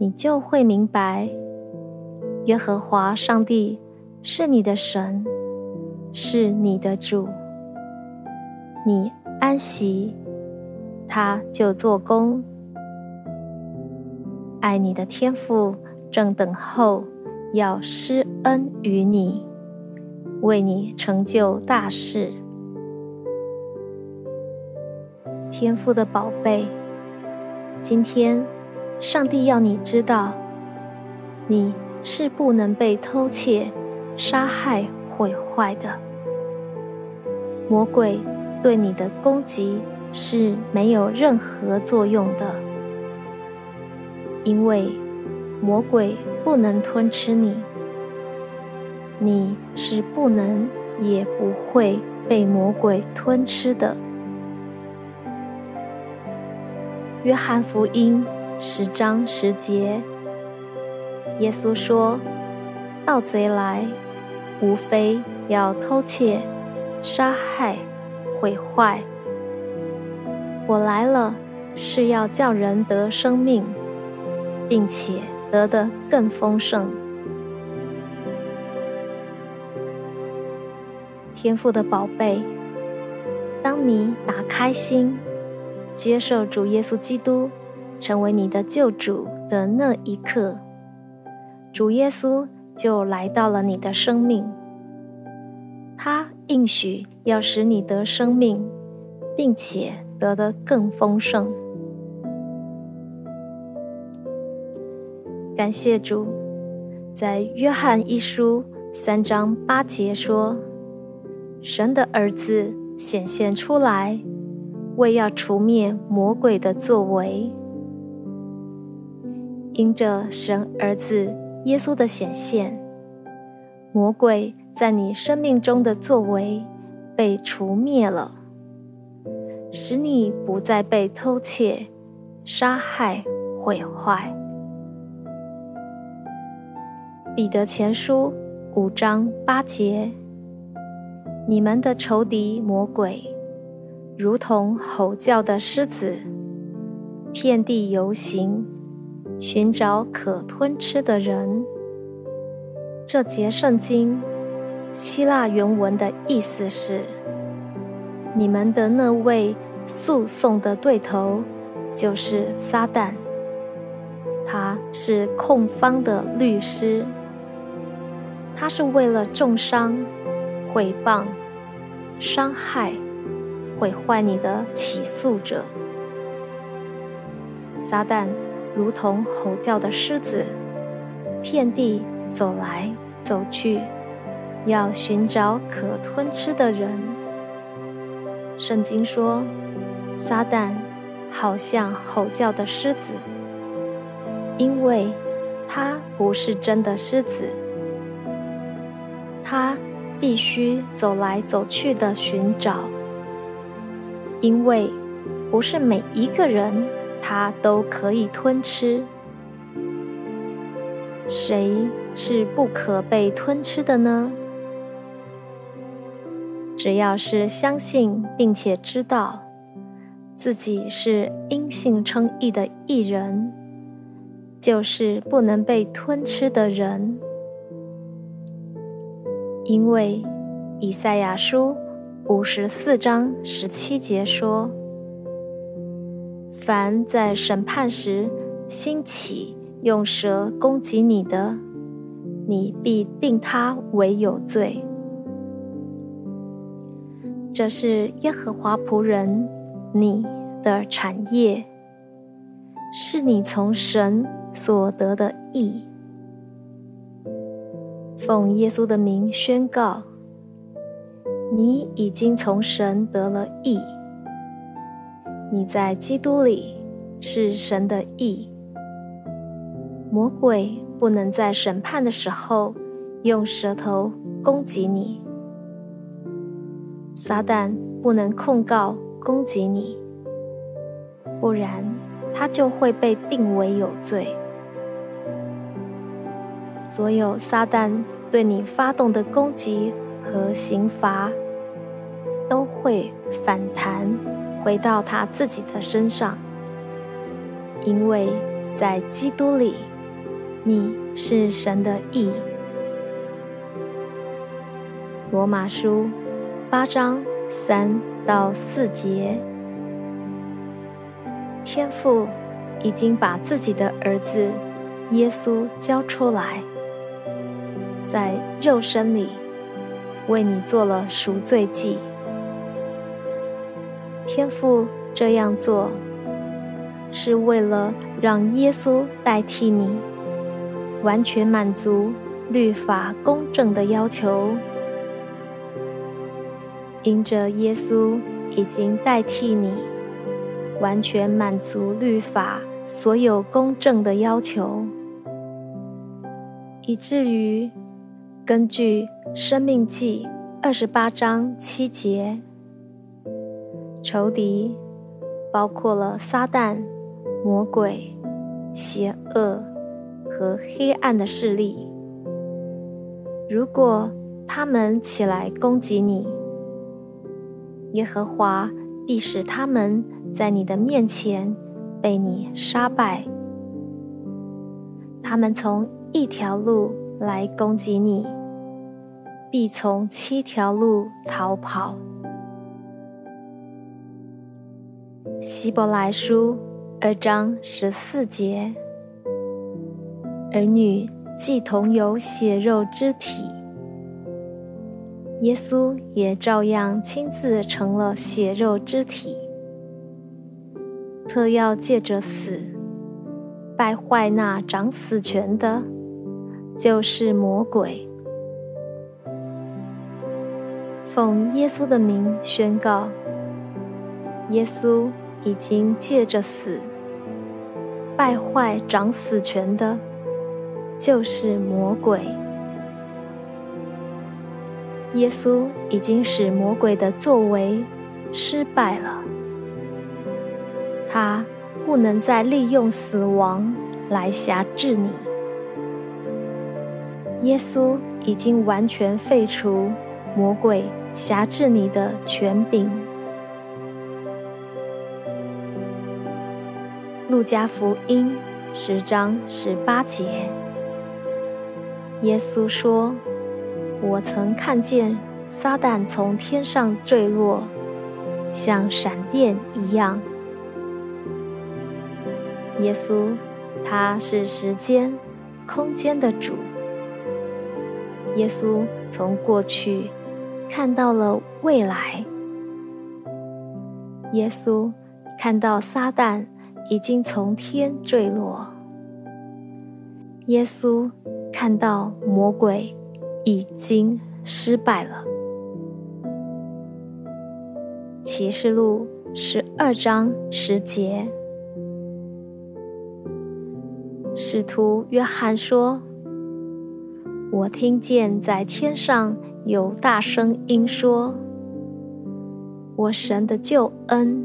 你就会明白，耶和华上帝是你的神，是你的主。你安息，他就做工。爱你的天父正等候要施恩于你，为你成就大事。天父的宝贝，今天。上帝要你知道，你是不能被偷窃、杀害、毁坏的。魔鬼对你的攻击是没有任何作用的，因为魔鬼不能吞吃你，你是不能也不会被魔鬼吞吃的。约翰福音。十章十节，耶稣说：“盗贼来，无非要偷窃、杀害、毁坏。我来了，是要叫人得生命，并且得的更丰盛。”天父的宝贝，当你打开心，接受主耶稣基督。成为你的救主的那一刻，主耶稣就来到了你的生命。他应许要使你得生命，并且得的更丰盛。感谢主，在约翰一书三章八节说：“神的儿子显现出来，为要除灭魔鬼的作为。”因着神儿子耶稣的显现，魔鬼在你生命中的作为被除灭了，使你不再被偷窃、杀害、毁坏。彼得前书五章八节：你们的仇敌魔鬼，如同吼叫的狮子，遍地游行。寻找可吞吃的人。这节圣经希腊原文的意思是：你们的那位诉讼的对头就是撒旦，他是控方的律师，他是为了重伤、毁谤、伤害、毁坏你的起诉者。撒旦。如同吼叫的狮子，遍地走来走去，要寻找可吞吃的人。圣经说，撒旦好像吼叫的狮子，因为他不是真的狮子，他必须走来走去的寻找，因为不是每一个人。它都可以吞吃，谁是不可被吞吃的呢？只要是相信并且知道自己是因信称义的义人，就是不能被吞吃的人。因为以赛亚书五十四章十七节说。凡在审判时兴起用蛇攻击你的，你必定他为有罪。这是耶和华仆人你的产业，是你从神所得的义。奉耶稣的名宣告，你已经从神得了义。你在基督里是神的义，魔鬼不能在审判的时候用舌头攻击你，撒旦不能控告攻击你，不然他就会被定为有罪。所有撒旦对你发动的攻击和刑罚，都会反弹回到他自己的身上，因为在基督里，你是神的义。罗马书八章三到四节，天父已经把自己的儿子耶稣交出来。在肉身里为你做了赎罪祭，天父这样做是为了让耶稣代替你，完全满足律法公正的要求。因着耶稣已经代替你，完全满足律法所有公正的要求，以至于。根据《生命记》二十八章七节，仇敌包括了撒旦、魔鬼、邪恶和黑暗的势力。如果他们起来攻击你，耶和华必使他们在你的面前被你杀败。他们从一条路来攻击你。必从七条路逃跑。希伯来书二章十四节：儿女既同有血肉之体，耶稣也照样亲自成了血肉之体，特要借着死败坏那掌死权的，就是魔鬼。奉耶稣的名宣告：耶稣已经借着死败坏掌死权的，就是魔鬼。耶稣已经使魔鬼的作为失败了，他不能再利用死亡来辖制你。耶稣已经完全废除魔鬼。辖制你的权柄。路加福音十章十八节，耶稣说：“我曾看见撒旦从天上坠落，像闪电一样。”耶稣，他是时间、空间的主。耶稣从过去。看到了未来，耶稣看到撒旦已经从天坠落，耶稣看到魔鬼已经失败了。启示录十二章十节，使徒约翰说：“我听见在天上。”有大声音说：“我神的救恩、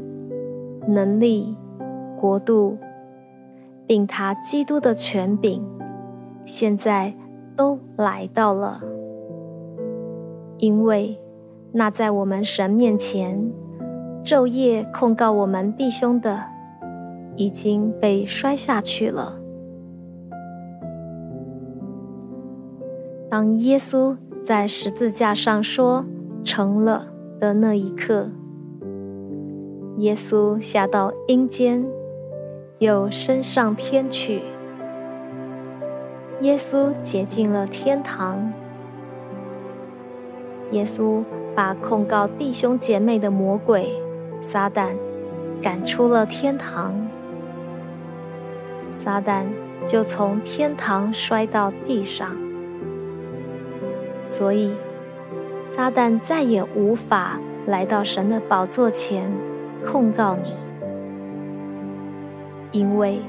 能力、国度，并他基督的权柄，现在都来到了。因为那在我们神面前昼夜控告我们弟兄的，已经被摔下去了。当耶稣。”在十字架上说“成了”的那一刻，耶稣下到阴间，又升上天去。耶稣洁净了天堂。耶稣把控告弟兄姐妹的魔鬼撒旦赶出了天堂，撒旦就从天堂摔到地上。所以，撒旦再也无法来到神的宝座前控告你，因为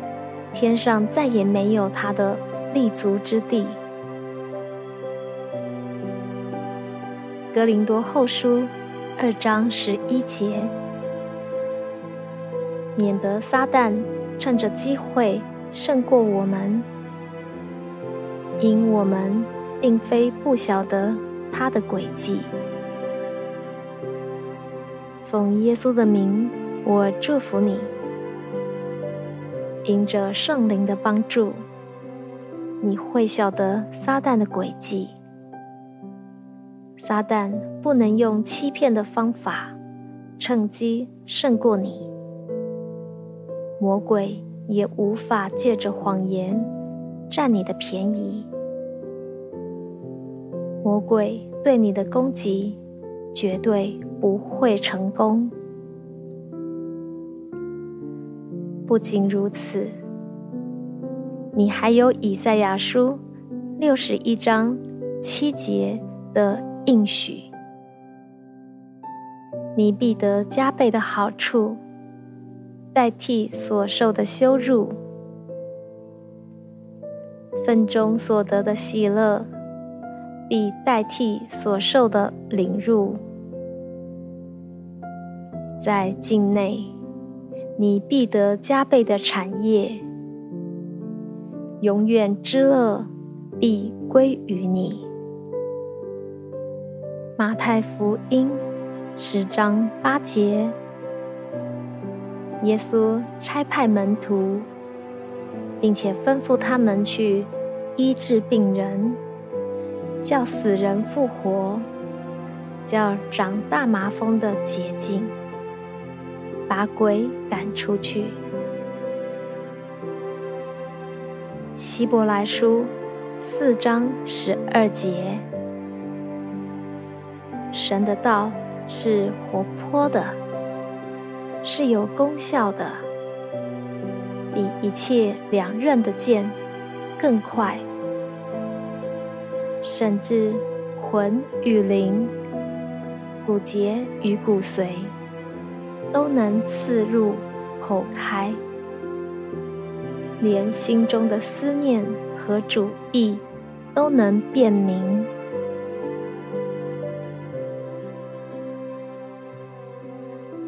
天上再也没有他的立足之地。格林多后书二章十一节，免得撒旦趁着机会胜过我们，因我们并非不晓得他的诡计。奉耶稣的名，我祝福你。因着圣灵的帮助，你会晓得撒旦的诡计。撒旦不能用欺骗的方法趁机胜过你，魔鬼也无法借着谎言占你的便宜。魔鬼对你的攻击绝对不会成功。不仅如此，你还有以赛亚书六十一章七节的应许，你必得加倍的好处，代替所受的羞辱，分中所得的喜乐，必代替所受的凌辱，在境内。你必得加倍的产业，永远之乐必归于你。马太福音十章八节，耶稣差派门徒，并且吩咐他们去医治病人，叫死人复活，叫长大麻风的洁净。把鬼赶出去。希伯来书四章十二节，神的道是活泼的，是有功效的，比一切两刃的剑更快，甚至魂与灵、骨节与骨髓。都能刺入剖开，连心中的思念和主意都能辨明。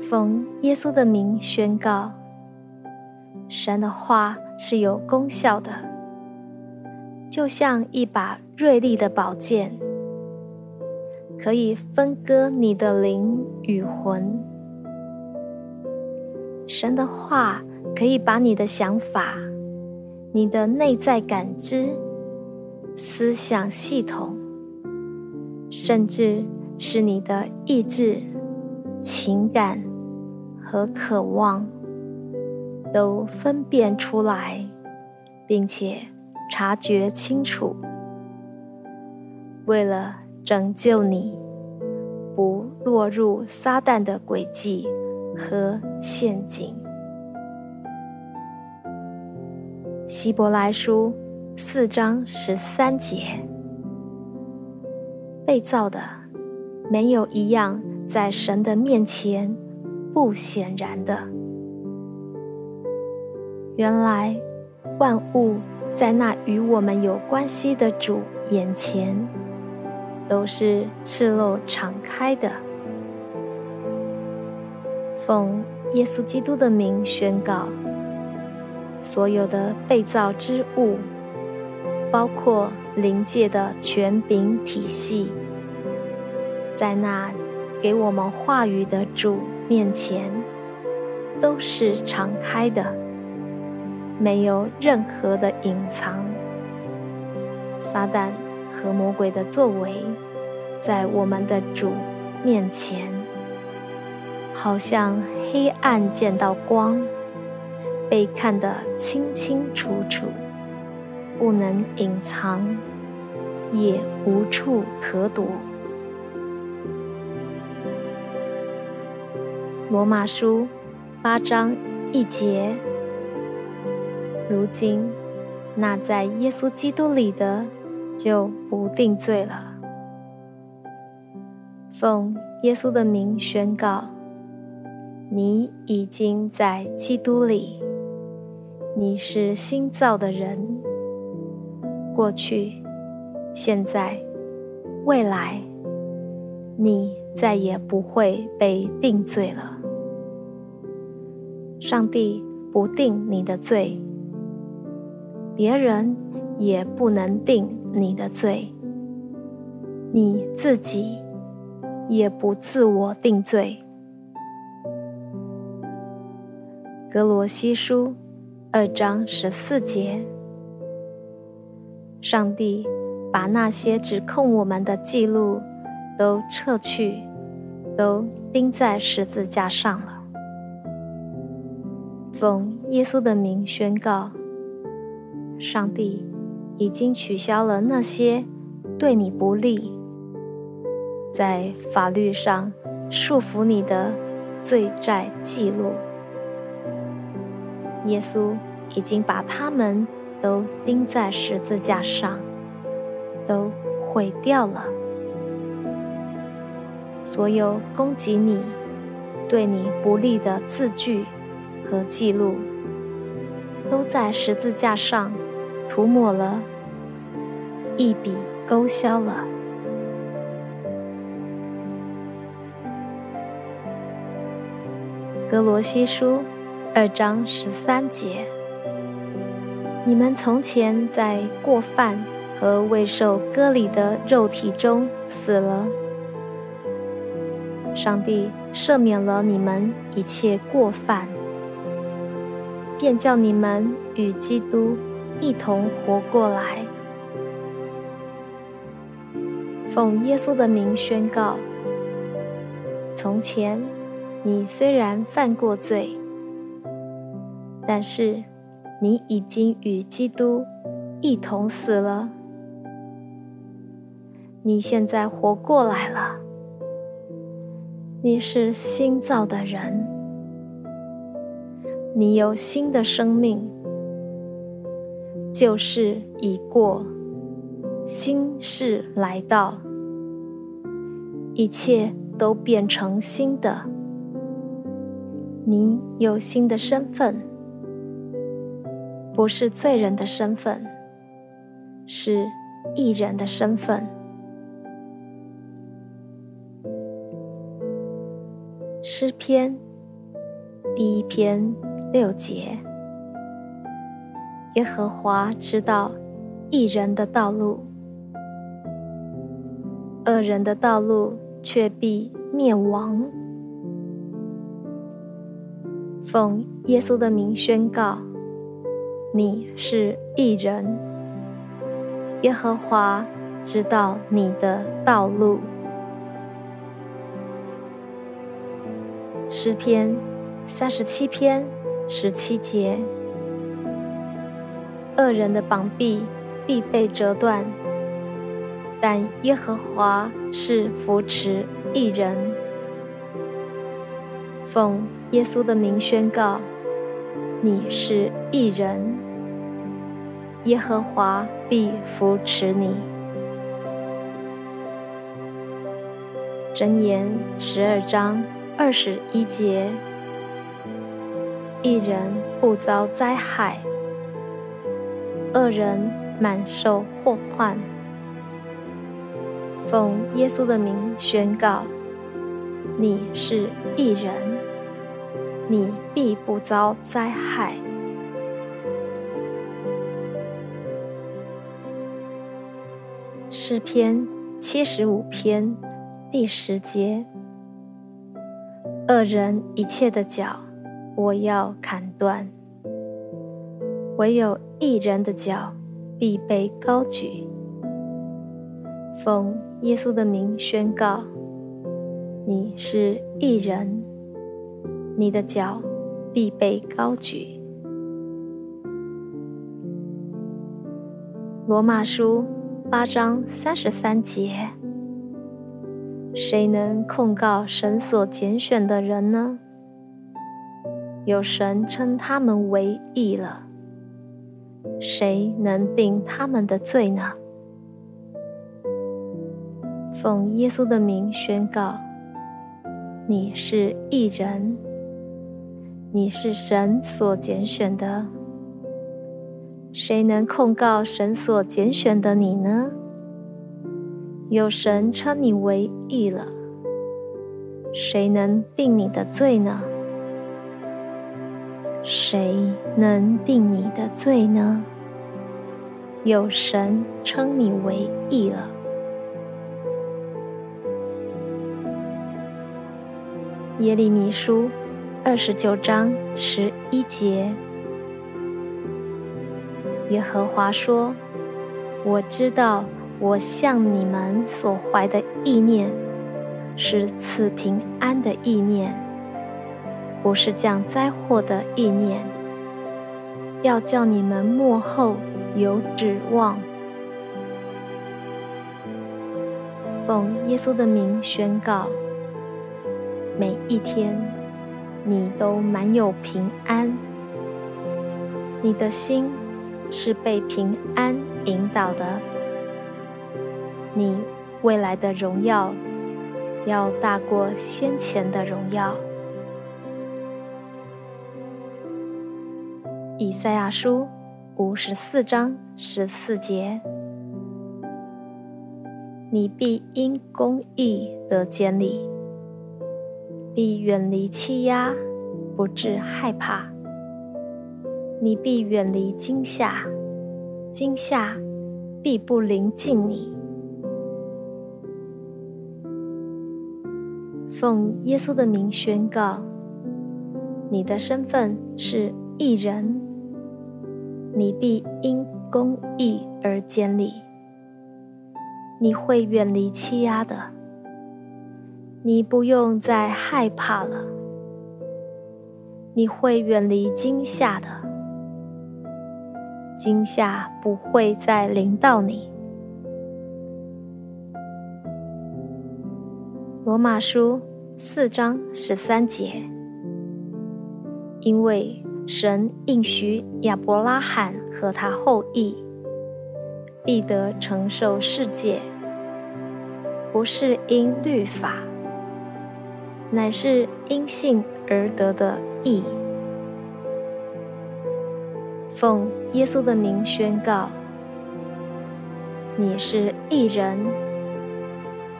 奉耶稣的名宣告：神的话是有功效的，就像一把锐利的宝剑，可以分割你的灵与魂。神的话可以把你的想法、你的内在感知、思想系统，甚至是你的意志、情感和渴望，都分辨出来，并且察觉清楚，为了拯救你，不落入撒旦的诡计。和陷阱。希伯来书四章十三节，被造的没有一样在神的面前不显然的。原来万物在那与我们有关系的主眼前，都是赤露敞开的。奉耶稣基督的名宣告：所有的被造之物，包括灵界的权柄体系，在那给我们话语的主面前，都是敞开的，没有任何的隐藏。撒旦和魔鬼的作为，在我们的主面前。好像黑暗见到光，被看得清清楚楚，不能隐藏，也无处可躲。罗马书八章一节，如今那在耶稣基督里的，就不定罪了。奉耶稣的名宣告。你已经在基督里，你是新造的人，过去、现在、未来，你再也不会被定罪了。上帝不定你的罪，别人也不能定你的罪，你自己也不自我定罪。格罗西书。二章十四节，上帝把那些指控我们的记录都撤去，都钉在十字架上了。奉耶稣的名宣告：上帝已经取消了那些对你不利、在法律上束缚你的罪债记录。耶稣已经把他们都钉在十字架上，都毁掉了。所有攻击你、对你不利的字句和记录，都在十字架上涂抹了，一笔勾销了。格罗西书。二章十三节，你们从前在过犯和未受割礼的肉体中死了，上帝赦免了你们一切过犯，便叫你们与基督一同活过来。奉耶稣的名宣告：从前你虽然犯过罪。但是，你已经与基督一同死了。你现在活过来了。你是新造的人，你有新的生命。旧事已过，新事来到，一切都变成新的。你有新的身份。不是罪人的身份，是义人的身份。诗篇第一篇六节：耶和华知道义人的道路，恶人的道路却必灭亡。奉耶稣的名宣告。你是一人，耶和华知道你的道路。诗篇三十七篇十七节：恶人的膀臂必被折断，但耶和华是扶持一人。奉耶稣的名宣告。你是一人，耶和华必扶持你。箴言十二章二十一节：一人不遭灾害，恶人满受祸患。奉耶稣的名宣告：你是一人。你必不遭灾害。诗篇七十五篇第十节：恶人一切的脚，我要砍断；唯有一人的脚，必被高举。奉耶稣的名宣告：你是一人。你的脚必被高举。罗马书八章三十三节：谁能控告神所拣选的人呢？有神称他们为义了，谁能定他们的罪呢？奉耶稣的名宣告：你是义人。你是神所拣选的，谁能控告神所拣选的你呢？有神称你为义了，谁能定你的罪呢？谁能定你的罪呢？有神称你为义了。耶利米书二十九章十一节，耶和华说：“我知道。”我向你们所怀的意念，是赐平安的意念，不是降灾祸的意念。要叫你们幕后有指望。奉耶稣的名宣告：每一天，你都满有平安。你的心是被平安引导的。你未来的荣耀要大过先前的荣耀。以赛亚书五十四章十四节：你必因公义得建立，必远离欺压，不致害怕。你必远离惊吓，惊吓必不临近你。奉耶稣的名宣告：你的身份是义人，你必因公义而建立。你会远离欺压的，你不用再害怕了。你会远离惊吓的，惊吓不会再临到你。罗马书四章十三节，因为神应许亚伯拉罕和他后裔必得承受世界，不是因律法，乃是因信而得的义。奉耶稣的名宣告，你是一人。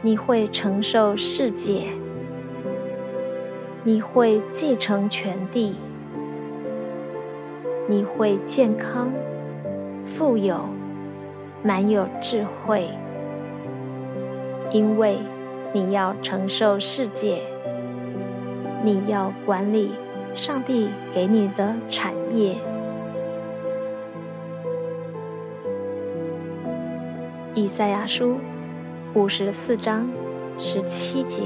你会承受世界，你会继承全地，你会健康、富有、满有智慧，因为你要承受世界，你要管理上帝给你的产业。以赛亚书。五十四章十七节，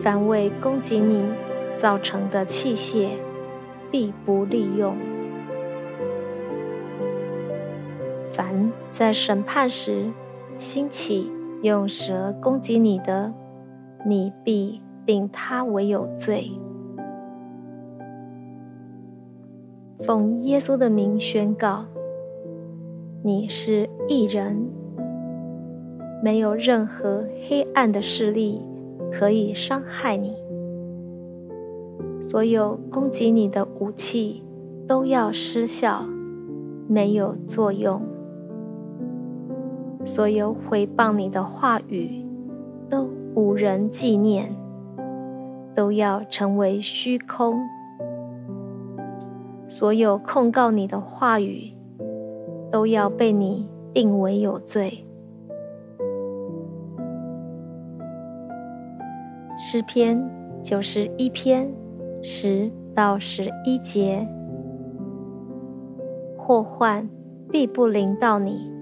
凡为攻击你造成的器械，必不利用；凡在审判时兴起用蛇攻击你的，你必定他为有罪。奉耶稣的名宣告，你是一人。没有任何黑暗的势力可以伤害你，所有攻击你的武器都要失效，没有作用；所有毁谤你的话语都无人纪念，都要成为虚空；所有控告你的话语都要被你定为有罪。诗篇九十一篇十到十一节：祸患必不临到你，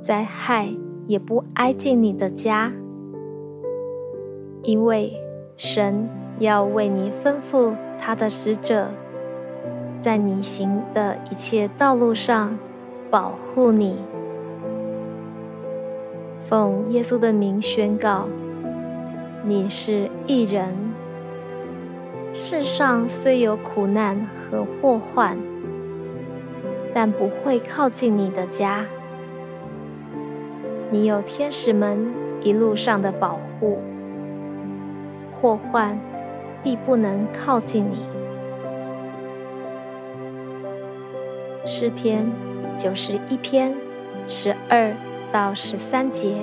灾害也不挨近你的家，因为神要为你吩咐他的使者，在你行的一切道路上保护你。奉耶稣的名宣告。你是一人，世上虽有苦难和祸患，但不会靠近你的家。你有天使们一路上的保护，祸患必不能靠近你。诗篇九十一篇十二到十三节，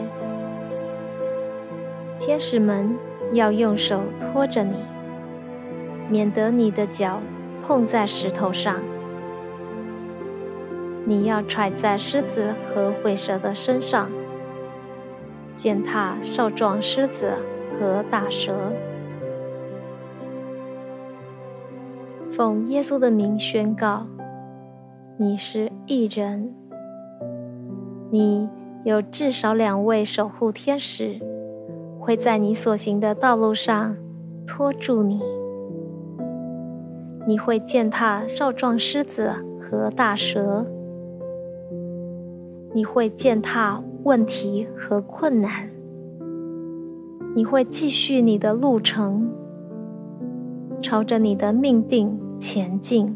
天使们要用手托着你，免得你的脚碰在石头上。你要踹在狮子和灰蛇的身上，践踏少壮狮子和大蛇。奉耶稣的名宣告。你是一人，你有至少两位守护天使，会在你所行的道路上拖住你。你会践踏少壮狮子和大蛇，你会践踏问题和困难，你会继续你的路程，朝着你的命定前进。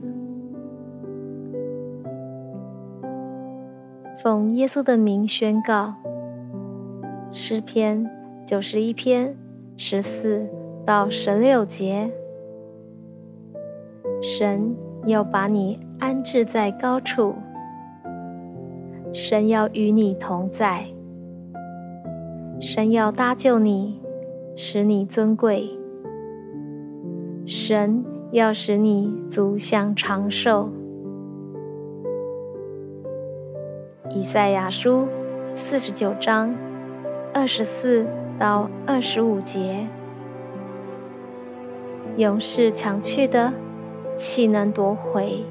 奉耶稣的名宣告，诗篇九十一篇十四到十六节，神要把你安置在高处，神要与你同在，神要搭救你，使你尊贵，神要使你足享长寿。以赛亚书四十九章二十四到二十五节：勇士抢去的，岂能夺回？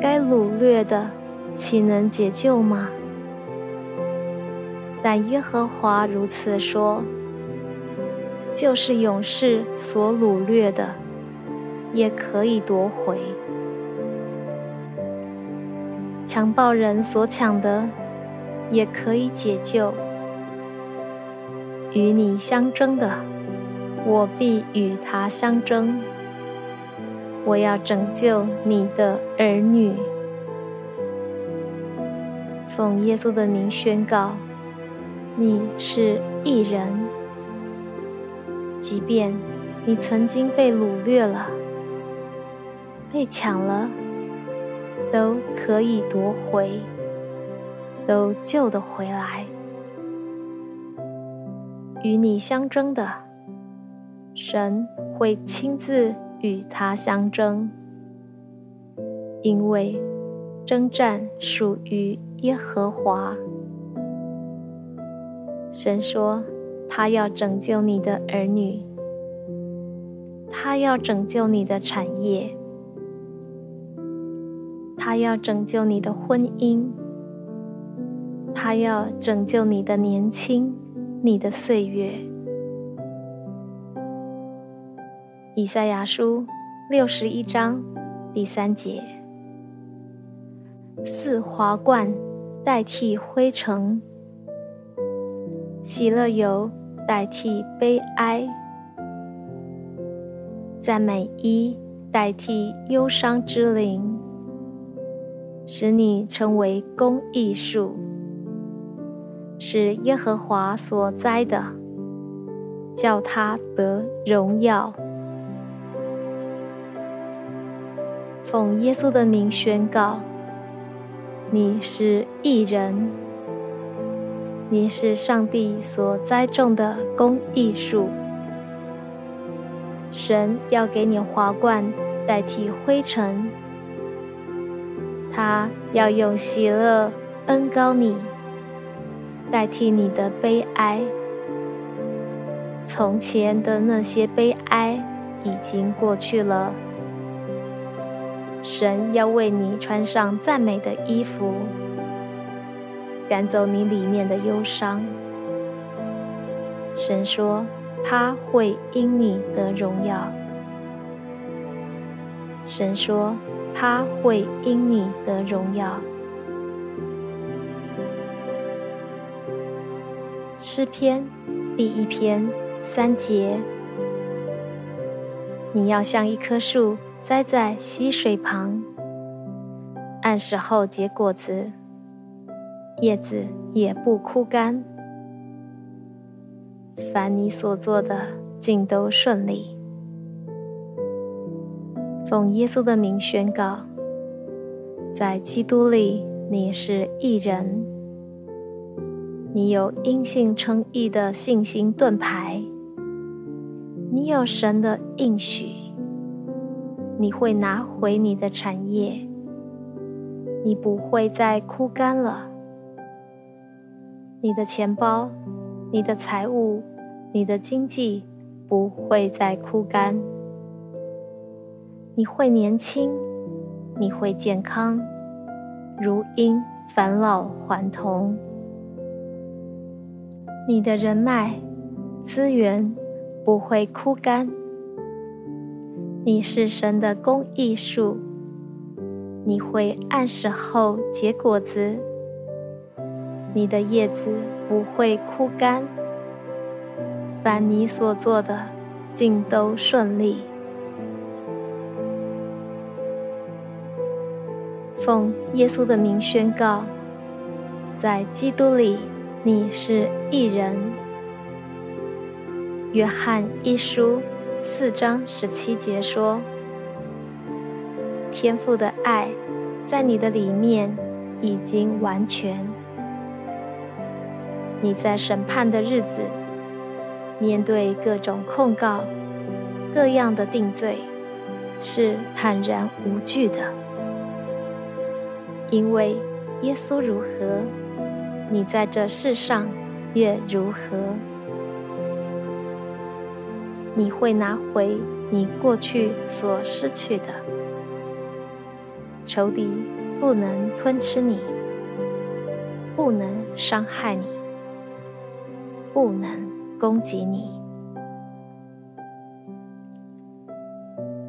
该掳掠的，岂能解救吗？但耶和华如此说：就是勇士所掳掠的，也可以夺回。强暴人所抢的，也可以解救；与你相争的，我必与他相争。我要拯救你的儿女。奉耶稣的名宣告：你是异人，即便你曾经被掳掠了，被抢了。都可以夺回，都救得回来。与你相争的，神会亲自与他相争，因为征战属于耶和华。神说，他要拯救你的儿女，他要拯救你的产业。他要拯救你的婚姻，他要拯救你的年轻，你的岁月。以赛亚书六十一章第三节：似华冠代替灰尘，喜乐油代替悲哀，赞美衣代替忧伤之灵。使你成为公益树，是耶和华所栽的，叫他得荣耀。奉耶稣的名宣告：你是义人，你是上帝所栽种的公益树。神要给你华冠代替灰尘。他要用喜乐恩高你，代替你的悲哀。从前的那些悲哀已经过去了。神要为你穿上赞美的衣服，赶走你里面的忧伤。神说他会因你得荣耀。神说。他会因你得荣耀。诗篇第一篇三节：你要像一棵树栽在溪水旁，按时候结果子，叶子也不枯干。凡你所做的，尽都顺利。奉耶稣的名宣告：在基督里你是义人，你有因信称义的信心盾牌，你有神的应许，你会拿回你的产业，你不会再枯干了。你的钱包、你的财物、你的经济不会再枯干。你会年轻，你会健康，如因返老还童。你的人脉、资源不会枯干。你是神的公益树，你会按时候结果子。你的叶子不会枯干，凡你所做的，尽都顺利。奉耶稣的名宣告，在基督里你是一人。约翰一书四章十七节说：“天父的爱在你的里面已经完全。”你在审判的日子，面对各种控告、各样的定罪，是坦然无惧的，因为耶稣如何，你在这世上也如何。你会拿回你过去所失去的，仇敌不能吞吃你，不能伤害你。不能攻击你。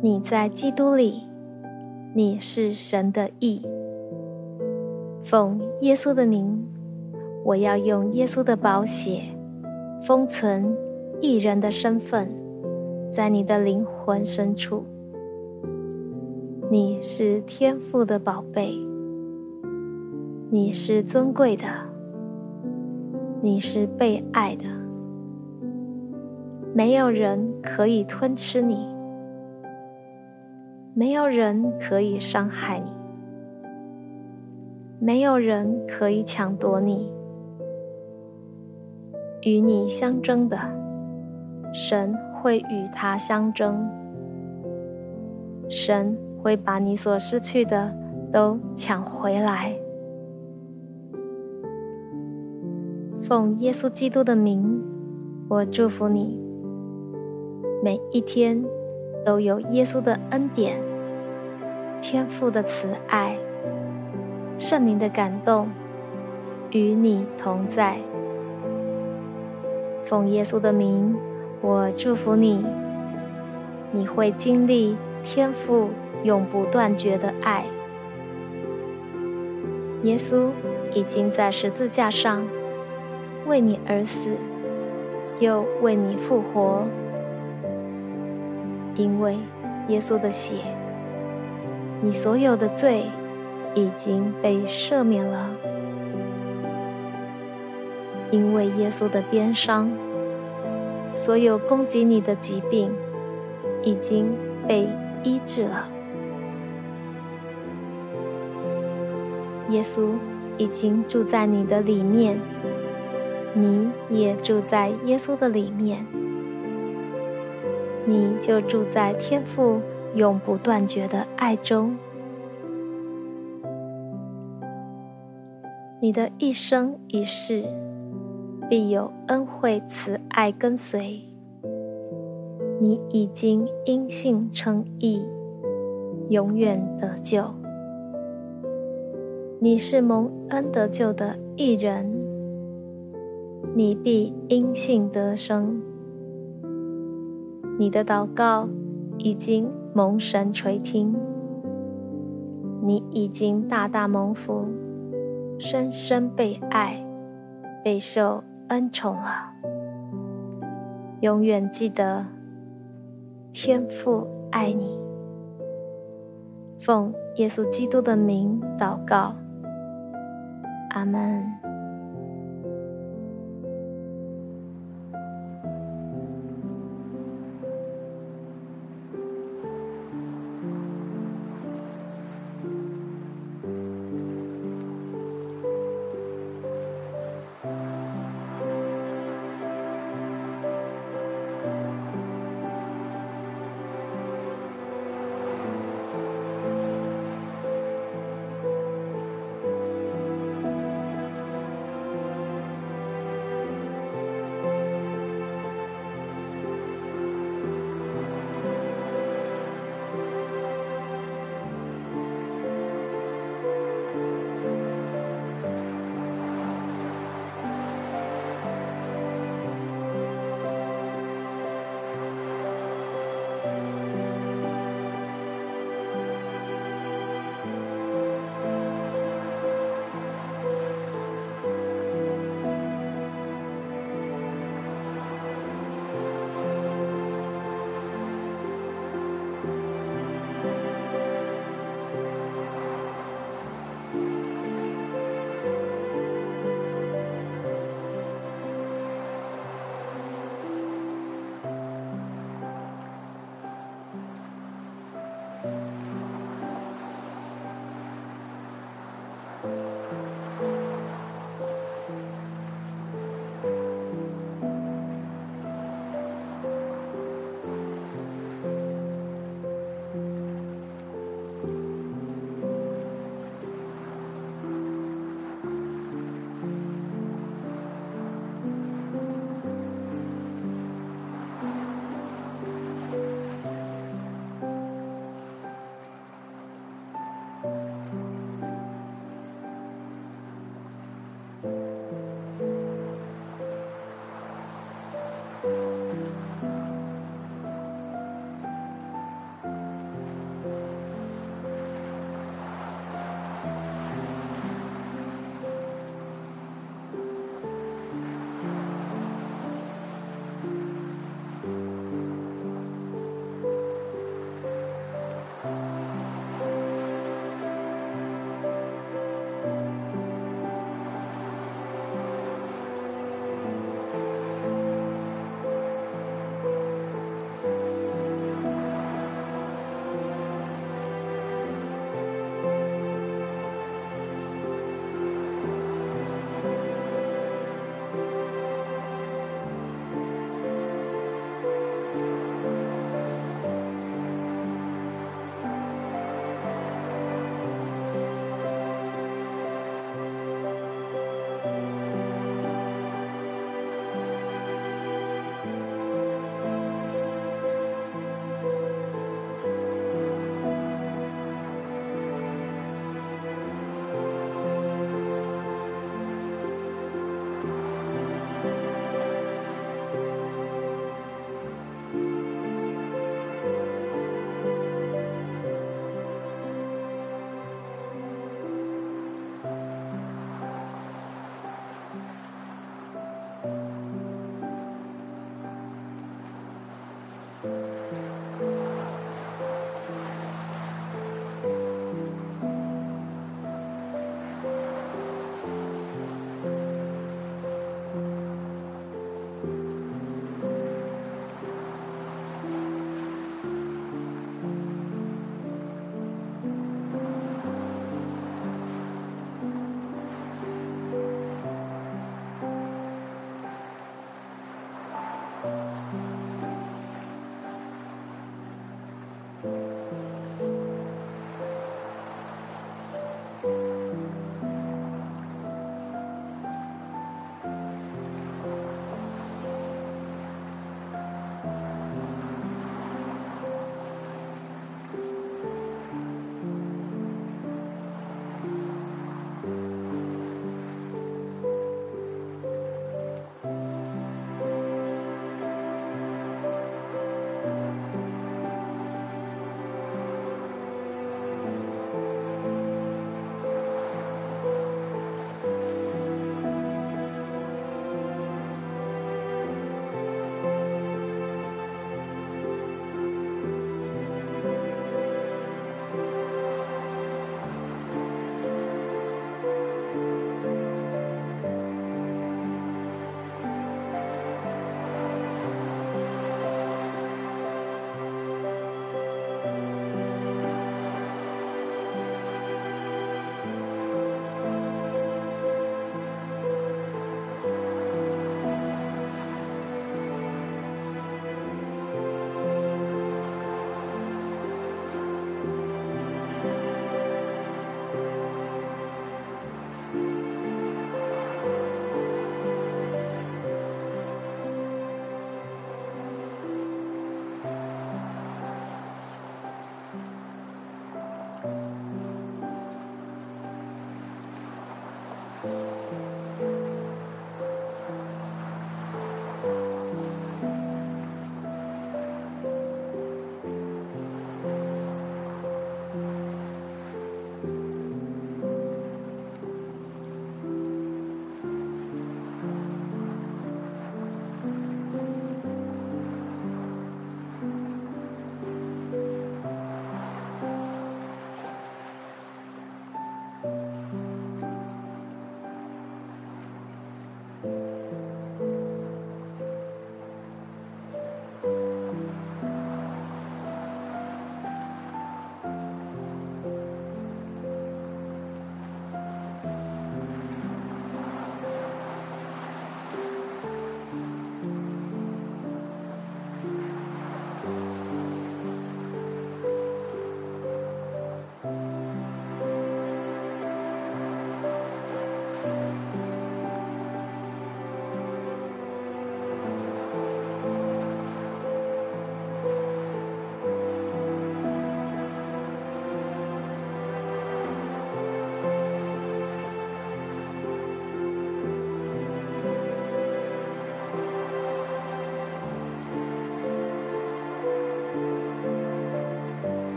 你在基督里，你是神的义。奉耶稣的名，我要用耶稣的宝血封存一人的身份，在你的灵魂深处。你是天父的宝贝，你是尊贵的。你是被爱的，没有人可以吞吃你，没有人可以伤害你，没有人可以抢夺你。与你相争的，神会与他相争，神会把你所失去的都抢回来。奉耶稣基督的名，我祝福你。每一天都有耶稣的恩典、天父的慈爱、圣灵的感动与你同在。奉耶稣的名，我祝福你。你会经历天父永不断绝的爱。耶稣已经在十字架上。为你而死，又为你复活，因为耶稣的血，你所有的罪已经被赦免了；因为耶稣的鞭伤，所有攻击你的疾病已经被医治了。耶稣已经住在你的里面。你也住在耶稣的里面，你就住在天父永不断绝的爱中。你的一生一世必有恩惠慈爱跟随。你已经因信称义，永远得救。你是蒙恩得救的一人。你必因信得生，你的祷告已经蒙神垂听，你已经大大蒙福，深深被爱，备受恩宠了。永远记得，天父爱你。奉耶稣基督的名祷告，阿门。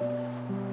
うん。